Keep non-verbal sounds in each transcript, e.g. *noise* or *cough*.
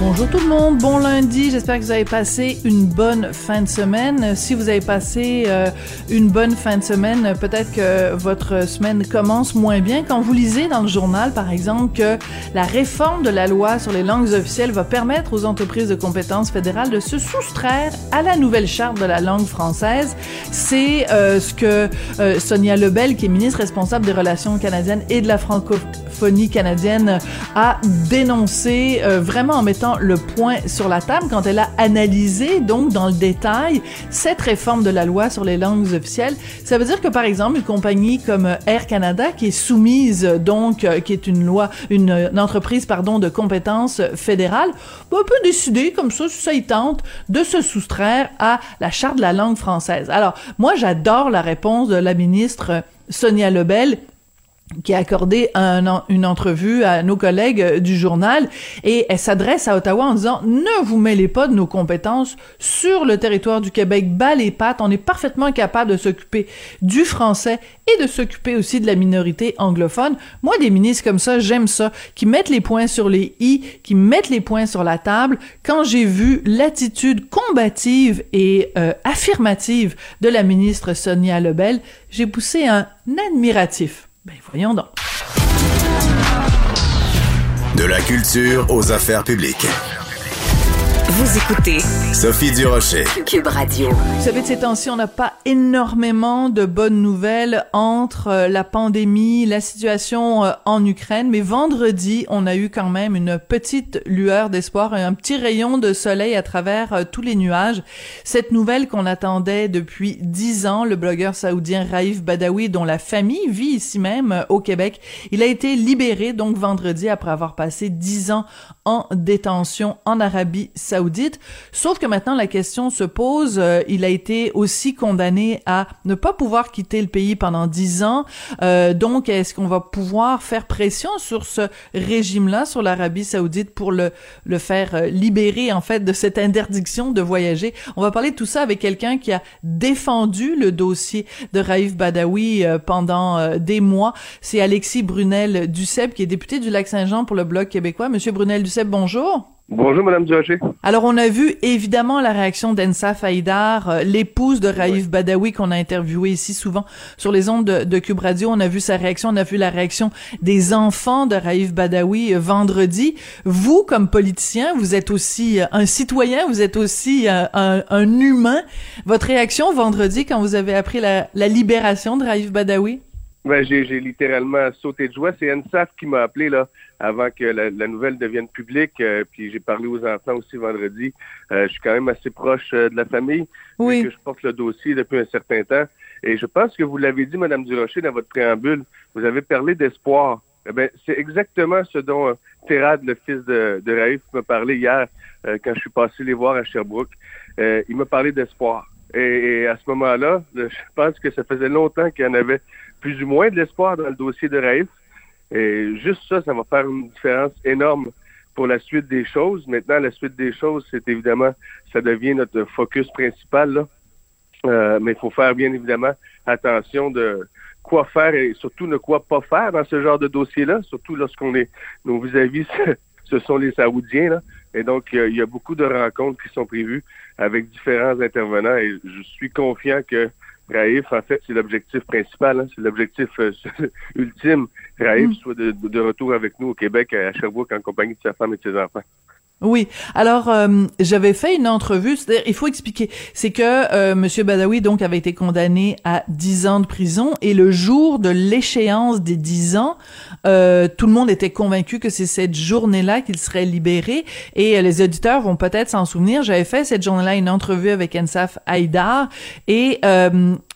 Bonjour tout le monde, bon lundi, j'espère que vous avez passé une bonne fin de semaine. Si vous avez passé euh, une bonne fin de semaine, peut-être que votre semaine commence moins bien quand vous lisez dans le journal, par exemple, que la réforme de la loi sur les langues officielles va permettre aux entreprises de compétences fédérales de se soustraire à la nouvelle charte de la langue française. C'est euh, ce que euh, Sonia Lebel, qui est ministre responsable des relations canadiennes et de la francophonie canadienne, a dénoncé vraiment en mettant le point sur la table quand elle a analysé donc dans le détail cette réforme de la loi sur les langues officielles. Ça veut dire que par exemple une compagnie comme Air Canada qui est soumise donc qui est une loi une, entreprise pardon de compétences fédérales peut décider comme ça si ça y tente de se soustraire à la charte de la langue française. Alors moi j'adore la réponse de la ministre Sonia Lebel qui a accordé un, une entrevue à nos collègues euh, du journal et elle s'adresse à Ottawa en disant ne vous mêlez pas de nos compétences sur le territoire du Québec, bas les pattes, on est parfaitement capable de s'occuper du français et de s'occuper aussi de la minorité anglophone. Moi, des ministres comme ça, j'aime ça, qui mettent les points sur les i, qui mettent les points sur la table. Quand j'ai vu l'attitude combative et euh, affirmative de la ministre Sonia Lebel, j'ai poussé un admiratif. Ben voyons donc. De la culture aux affaires publiques. Vous écoutez Sophie Durocher. Cube Radio. Vous savez, de ces temps-ci, on n'a pas énormément de bonnes nouvelles entre euh, la pandémie, la situation euh, en Ukraine, mais vendredi, on a eu quand même une petite lueur d'espoir et un petit rayon de soleil à travers euh, tous les nuages. Cette nouvelle qu'on attendait depuis dix ans, le blogueur saoudien Raif Badawi, dont la famille vit ici même au Québec, il a été libéré donc vendredi après avoir passé dix ans en détention en Arabie saoudite. Sauf que maintenant, la question se pose. Euh, il a été aussi condamné à ne pas pouvoir quitter le pays pendant dix ans. Euh, donc, est-ce qu'on va pouvoir faire pression sur ce régime-là, sur l'Arabie saoudite, pour le, le faire euh, libérer, en fait, de cette interdiction de voyager? On va parler de tout ça avec quelqu'un qui a défendu le dossier de Raif Badawi euh, pendant euh, des mois. C'est Alexis Brunel Duceppe, qui est député du Lac-Saint-Jean pour le Bloc québécois. Monsieur Brunel Duceppe, bonjour. Bonjour, Madame Durocher. Alors, on a vu évidemment la réaction d'Ensa Faïdar, euh, l'épouse de Raif Badawi qu'on a interviewé ici souvent sur les ondes de, de, Cube Radio. On a vu sa réaction, on a vu la réaction des enfants de Raif Badawi euh, vendredi. Vous, comme politicien, vous êtes aussi euh, un citoyen, vous êtes aussi un, un, humain. Votre réaction vendredi quand vous avez appris la, la libération de Raif Badawi? Ben, j'ai, j'ai littéralement sauté de joie. C'est NSAF qui m'a appelé là avant que la, la nouvelle devienne publique. Euh, puis j'ai parlé aux enfants aussi vendredi. Euh, je suis quand même assez proche euh, de la famille. Oui. Que je porte le dossier depuis un certain temps. Et je pense que vous l'avez dit, Madame Durocher, dans votre préambule. Vous avez parlé d'espoir. Eh ben, c'est exactement ce dont euh, Terad, le fils de, de Raif, m'a parlé hier quand je suis passé les voir à Sherbrooke. il m'a parlé d'espoir. Et, et, à ce moment-là, je pense que ça faisait longtemps qu'il y en avait plus ou moins de l'espoir dans le dossier de Raif. Et juste ça, ça va faire une différence énorme pour la suite des choses. Maintenant, la suite des choses, c'est évidemment, ça devient notre focus principal. Là. Euh, mais il faut faire bien évidemment attention de quoi faire et surtout ne quoi pas faire dans ce genre de dossier-là, surtout lorsqu'on est nos vis-à-vis, *laughs* ce sont les Saoudiens. Là. Et donc, il y a beaucoup de rencontres qui sont prévues avec différents intervenants et je suis confiant que Raif, en fait, c'est l'objectif principal, hein, c'est l'objectif euh, *laughs* ultime. Raif mm. soit de, de, retour avec nous au Québec, à Sherbrooke, en compagnie de sa femme et de ses enfants. Oui. Alors, euh, j'avais fait une entrevue. Il faut expliquer. C'est que euh, Monsieur Badawi donc avait été condamné à 10 ans de prison et le jour de l'échéance des 10 ans, euh, tout le monde était convaincu que c'est cette journée-là qu'il serait libéré. Et euh, les auditeurs vont peut-être s'en souvenir. J'avais fait cette journée-là une entrevue avec Ensaf Haïdar et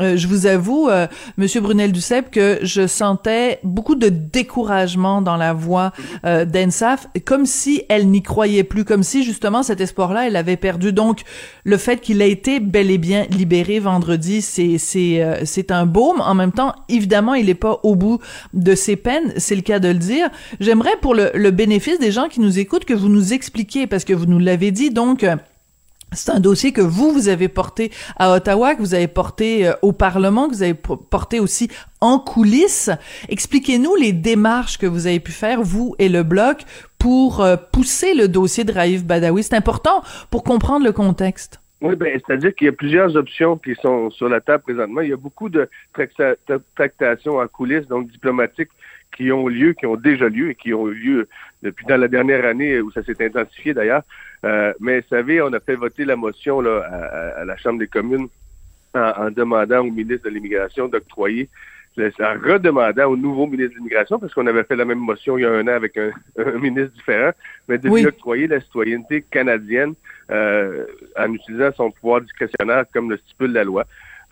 euh, je vous avoue, euh, Monsieur Brunel Duceppe, que je sentais beaucoup de découragement dans la voix euh, d'Ensaf, comme si elle n'y croyait plus, comme si justement cet espoir-là, elle avait perdu. Donc, le fait qu'il ait été bel et bien libéré vendredi, c'est c'est euh, c'est un baume. En même temps, évidemment, il n'est pas au bout de ses peines, c'est le cas de le dire. J'aimerais, pour le, le bénéfice des gens qui nous écoutent, que vous nous expliquiez, parce que vous nous l'avez dit, donc c'est un dossier que vous, vous avez porté à Ottawa, que vous avez porté euh, au Parlement, que vous avez porté aussi en coulisses. Expliquez-nous les démarches que vous avez pu faire, vous et le Bloc, pour euh, pousser le dossier de Raif Badawi. C'est important pour comprendre le contexte. Oui, ben, c'est-à-dire qu'il y a plusieurs options qui sont sur la table présentement. Il y a beaucoup de tractations en coulisses, donc diplomatiques, qui ont lieu, qui ont déjà lieu et qui ont eu lieu depuis dans la dernière année où ça s'est intensifié d'ailleurs. Euh, mais vous savez, on a fait voter la motion là, à, la Chambre des communes en, demandant au ministre de l'Immigration d'octroyer en redemandant au nouveau ministre de l'Immigration, parce qu'on avait fait la même motion il y a un an avec un, *laughs* ministre différent, mais de lui octroyer la citoyenneté canadienne euh, en utilisant son pouvoir discrétionnaire comme le stipule la loi.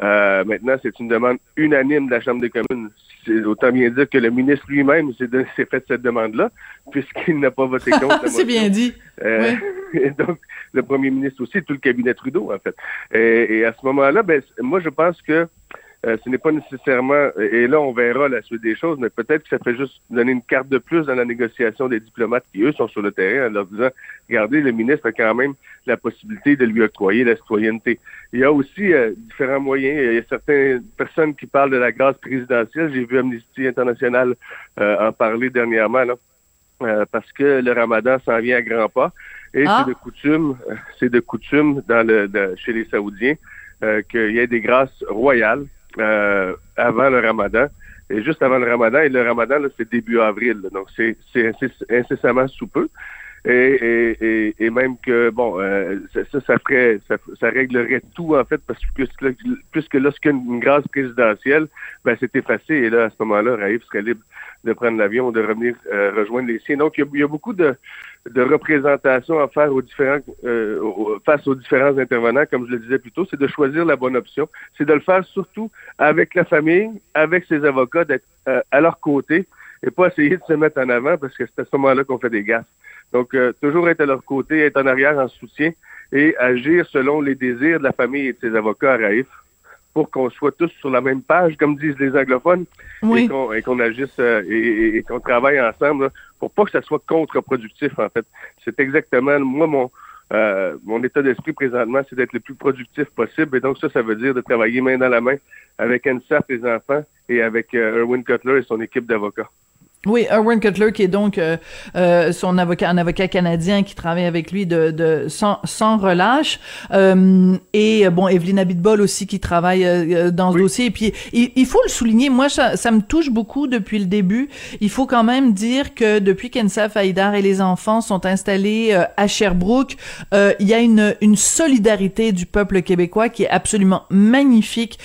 Euh, maintenant, c'est une demande unanime de la Chambre des communes. C'est autant bien dire que le ministre lui-même s'est fait cette demande-là, puisqu'il n'a pas voté contre. *laughs* c'est bien dit. Euh, *laughs* donc, le premier ministre aussi, tout le cabinet Trudeau, en fait. Et, et à ce moment-là, ben, moi, je pense que euh, ce n'est pas nécessairement, et là on verra la suite des choses, mais peut-être que ça fait juste donner une carte de plus dans la négociation des diplomates qui, eux, sont sur le terrain en leur disant, regardez, le ministre a quand même la possibilité de lui octroyer la citoyenneté. Il y a aussi euh, différents moyens. Il y a certaines personnes qui parlent de la grâce présidentielle. J'ai vu Amnesty International euh, en parler dernièrement, là, parce que le ramadan s'en vient à grands pas. Et ah. c'est de coutume, c'est de coutume dans le, chez les Saoudiens qu'il y ait des grâces royales euh, avant le ramadan. Et juste avant le ramadan, et le ramadan, c'est début avril. donc, c'est incessamment sous peu. Et, et, et, même que, bon, euh, ça, ça, ferait, ça, ça, réglerait tout, en fait, parce que puisque grâce présidentielle, ben, c'est effacé. Et là, à ce moment-là, Raif serait libre de prendre l'avion, de revenir euh, rejoindre les siens. Donc, il y a, beaucoup de, de représentations à faire aux différents, euh, face aux différents intervenants, comme je le disais plus tôt, c'est de choisir la bonne option. C'est de le faire surtout avec la famille, avec ses avocats, d'être euh, à leur côté et pas essayer de se mettre en avant parce que c'est à ce moment-là qu'on fait des gaffes. Donc, toujours être à leur côté, être en arrière en soutien et agir selon les désirs de la famille et de ses avocats à Raif pour qu'on soit tous sur la même page, comme disent les anglophones, et qu'on agisse euh, et, qu'on travaille ensemble pour pas que ça soit contre-productif, en fait. C'est exactement, moi, mon, euh, mon état d'esprit présentement, c'est d'être le plus productif possible. Et donc, ça, ça veut dire de travailler main dans la main avec NSAP, les enfants, et avec euh, Erwin Cutler et son équipe d'avocats. Oui, Erwin Cutler, qui est donc euh, euh, son avocat, un avocat canadien qui travaille avec lui de, de sans, sans relâche, euh, et bon, Evelyn Abitbol aussi qui travaille euh, dans ce dossier. Et puis, il, faut le souligner, moi, ça, ça, me touche beaucoup depuis le début. Il faut quand même dire que depuis qu'Ensaf Haïdar et les enfants sont installés à Sherbrooke, il y a une, une solidarité du peuple québécois qui est absolument magnifique.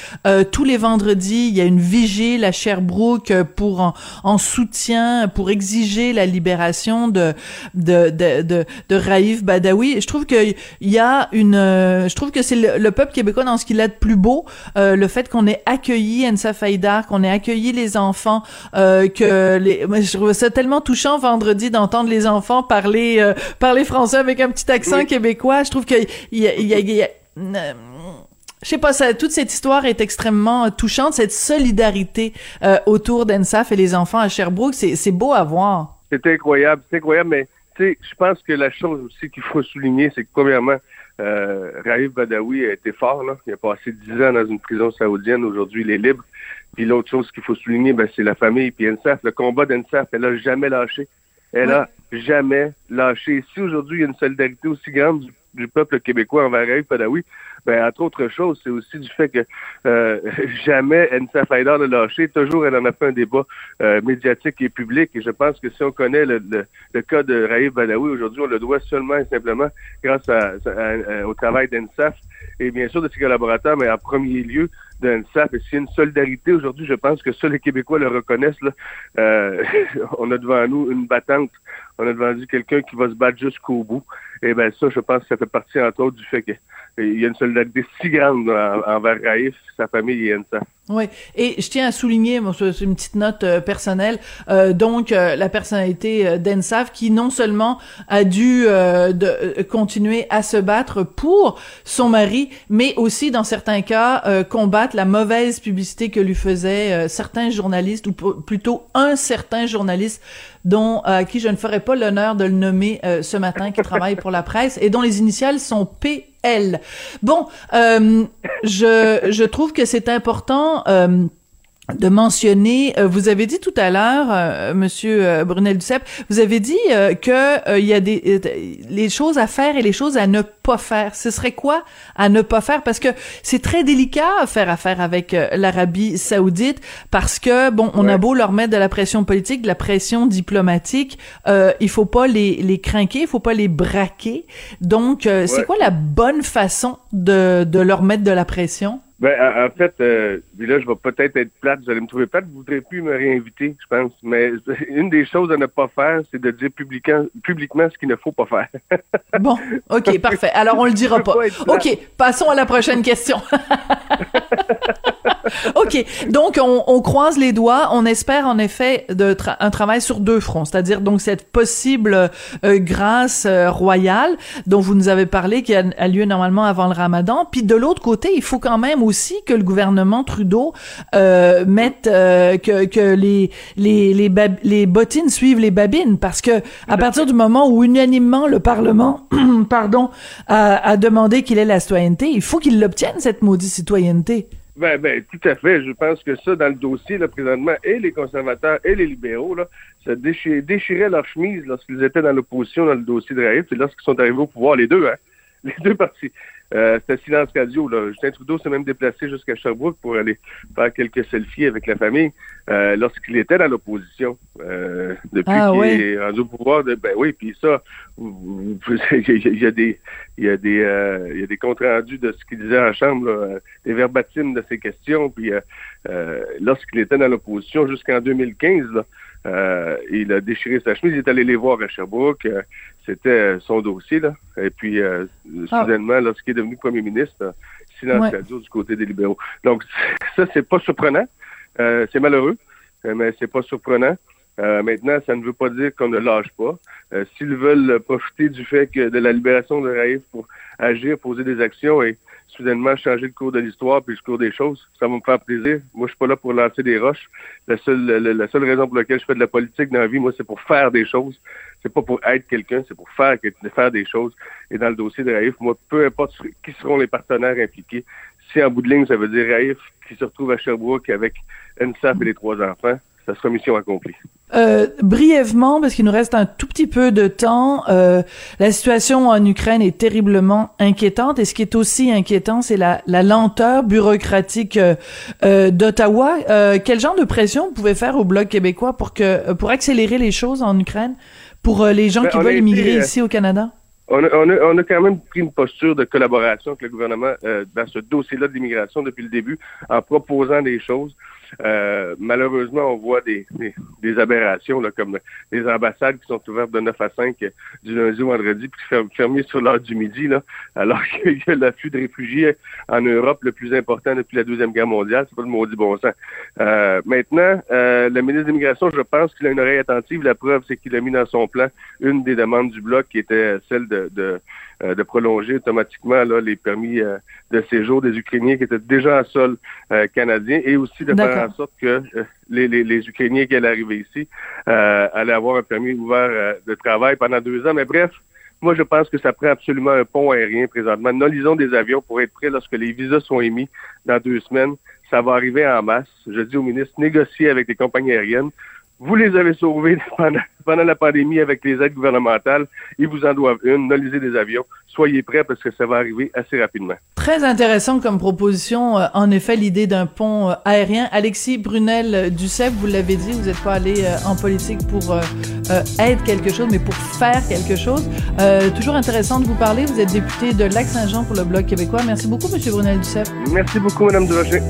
tous les vendredis, il y a une vigile à Sherbrooke pour en, en soutien pour exiger la libération de de de de, de Raif Badawi. Je trouve que il y a une, euh, je trouve que c'est le, peuple québécois dans ce qu'il a de plus beau, euh, le fait qu'on ait accueilli Ensa Faïdar, qu'on ait accueilli les enfants, euh, que les, je trouve ça tellement touchant vendredi d'entendre les enfants parler euh, parler français avec un petit accent québécois. Je trouve que il y a, y a, y a je sais pas, ça, toute cette histoire est extrêmement touchante, cette solidarité euh, autour d'Ensaf et les enfants à Sherbrooke, c'est beau à voir. C'est incroyable, c'est incroyable, mais tu sais, je pense que la chose aussi qu'il faut souligner, c'est que premièrement, Euh, Raif Badawi a été fort, là. Il a passé dix ans dans une prison saoudienne. Aujourd'hui, il est libre. Puis l'autre chose qu'il faut souligner, ben, c'est la famille. Puis NSAF, le combat d'NSAF, elle a jamais lâché. Elle a jamais lâché. Si aujourd'hui, il y a une solidarité aussi grande du, du peuple québécois envers Raif Badawi, ben, entre autres choses, c'est aussi du fait que euh, *laughs* jamais Ensa Faidar n'a lâché. Toujours, elle en a fait un débat euh, médiatique et public. Et je pense que si on connaît le, le, cas de Raïf Badawi aujourd'hui, on le doit seulement et simplement grâce à, au travail d'ENSAF et bien sûr de ses collaborateurs, mais en premier lieu d'ENSAF. Et s'il y a une solidarité aujourd'hui, je pense que ça, les Québécois le reconnaissent. Là. Euh, *laughs* on a devant nous une battante. On a devant nous quelqu'un qui va se battre jusqu'au bout. Et bien ça, je pense que ça fait partie entre autres du fait que il y a une solidarité si grande envers Raïf, sa famille et Ensa. Oui, et je tiens à souligner, c'est une petite note euh, personnelle, euh, donc euh, la personnalité d'Ensaf qui non seulement a dû continuer à se battre pour son mari, mais aussi dans certains cas combattre la mauvaise publicité que lui faisaient certains journalistes, ou plutôt un certain journaliste dont à qui je ne ferai pas l'honneur de le nommer ce matin, qui travaille pour la presse et dont les initiales sont P Bon, euh, je, je trouve que c'est important euh, de mentionner, euh, vous avez dit tout à l'heure, euh, Monsieur euh, Brunel Duceppe, vous avez dit que il y a des les choses à faire et les choses à ne pas faire. Ce serait quoi à ne pas faire? Parce que c'est très délicat à faire affaire avec l'Arabie Saoudite parce que bon, on a beau leur mettre de la pression politique, de la pression diplomatique, il faut pas les les craquer, il faut pas les braquer. Donc, c'est quoi la bonne façon de de leur mettre de la pression? Ben, en, fait, euh, là, je vais peut-être être plate, vous allez me trouver plate, vous ne voudrez plus me réinviter, je pense. Mais *laughs* une des choses à ne pas faire, c'est de dire publiquement, publiquement ce qu'il ne faut pas faire. *laughs* bon, OK, parfait. Alors, on le dira pas. OK, passons à la prochaine question. *laughs* *laughs* OK. Donc, on, on, croise les doigts. On espère, en effet, de un travail sur deux fronts. C'est-à-dire, donc, cette possible euh, grâce euh, royale dont vous nous avez parlé, qui a, lieu normalement avant le ramadan. Puis, de l'autre côté, il faut quand même aussi que le gouvernement Trudeau euh, mette euh, que, que les, les, les, les bottines suivent les babines. Parce que à partir du moment où unanimement le Parlement, *clears throat* pardon, a, a demandé qu'il ait la citoyenneté, il faut qu'il l'obtienne, cette maudite citoyenneté. Ben, ben, tout à fait. Je pense que ça, dans le dossier, là, présentement, et les conservateurs et les libéraux, là, ça déchiraient, déchiraient leur chemise lorsqu'ils étaient dans l'opposition dans le dossier de Raif, et lorsqu'ils sont arrivés au pouvoir, les deux, hein, *laughs* les deux partis. Euh, c'était silence radio. Là. Justin Trudeau s'est même déplacé jusqu'à Sherbrooke pour aller faire quelques selfies avec la famille euh, lorsqu'il était dans l'opposition. Euh, depuis ah, qu'il est rendu au pouvoir, de, ben oui, puis ça, *laughs* il y a des il y a des euh, il y a des comptes rendus de ce qu'il disait en chambre, là, des verbatims de ses questions. Puis lorsqu'il était dans l'opposition jusqu'en 2015, là, euh, il a déchiré sa chemise, il est allé les voir à Sherbrooke. Euh, c'était son dossier, là. Et puis, euh, ah. soudainement, lorsqu'il est devenu premier ministre, silence radio du côté des libéraux. Donc, *laughs* ça, c'est pas surprenant. c'est malheureux, mais c'est pas surprenant. Maintenant, ça ne veut pas dire qu'on ne lâche pas. S'ils veulent profiter du fait que de la libération de Raif pour agir, poser des actions et soudainement changer le cours de l'histoire puis le cours des choses. Ça va me faire plaisir. Moi, je suis pas là pour lancer des roches. La seule, la, seule raison pour laquelle je fais de la politique dans la vie, moi, c'est pour faire des choses. C'est pas pour être quelqu'un, c'est pour faire, faire des choses. Et dans le dossier de Raif, moi, peu importe qui seront les partenaires impliqués, si en bout de ligne, ça veut dire Raif qui se retrouve à Sherbrooke avec NSAP et les trois enfants, ça sera mission accomplie. Euh, brièvement, parce qu'il nous reste un tout petit peu de temps, euh, la situation en Ukraine est terriblement inquiétante et ce qui est aussi inquiétant, c'est la, la, lenteur bureaucratique euh, euh d'Ottawa. Euh, quel genre de pression vous pouvez faire au Bloc québécois pour que pour accélérer les choses en Ukraine, pour les gens ben, qui veulent immigrer ici au Canada? On a, on, a, on a, quand même pris une posture de collaboration avec le gouvernement dans ce dossier-là d'immigration depuis le début, en proposant des choses. Euh, malheureusement, on voit des, aberrations, comme des ambassades qui sont ouvertes de 9 à 5 du lundi au vendredi, puis fermées sur l'heure du midi, *laughs* alors qu'il y a l'afflux de réfugiés en Europe le plus important depuis la Deuxième Guerre mondiale. C'est pas le maudit bon sens. Euh, maintenant, euh, le ministre de l'Immigration, je pense qu'il a une oreille attentive. La preuve, c'est qu'il a mis dans son plan une des demandes du bloc qui était celle de, euh, prolonger automatiquement là, les permis euh, de séjour des Ukrainiens qui étaient déjà en sol euh, canadien et aussi de faire en sorte que les, les, Ukrainiens qui allaient arriver ici allaient avoir un permis ouvert de travail pendant deux ans. Mais bref, Moi, je pense que ça prend absolument un pont aérien présentement. Nous lisons des avions pour être prêts lorsque les visas sont émis dans deux semaines. Ça va arriver en masse. Je dis au ministre, négocier avec les compagnies aériennes. Vous les avez sauvés *laughs* pendant, pendant la pandémie avec les aides gouvernementales. Ils vous en doivent une. Nolisez des avions. Soyez prêts parce que ça va arriver assez rapidement. Très intéressant comme proposition. Euh, en effet, l'idée d'un pont euh, aérien. Alexis Brunel euh, Duceppe, vous l'avez dit, vous n'êtes pas allé en politique pour être quelque chose, mais pour faire quelque chose. toujours intéressant de vous parler. Vous êtes député de Lac-Saint-Jean pour le Bloc québécois. Merci beaucoup, Monsieur Brunel Duceppe. Merci beaucoup, Madame Durocher.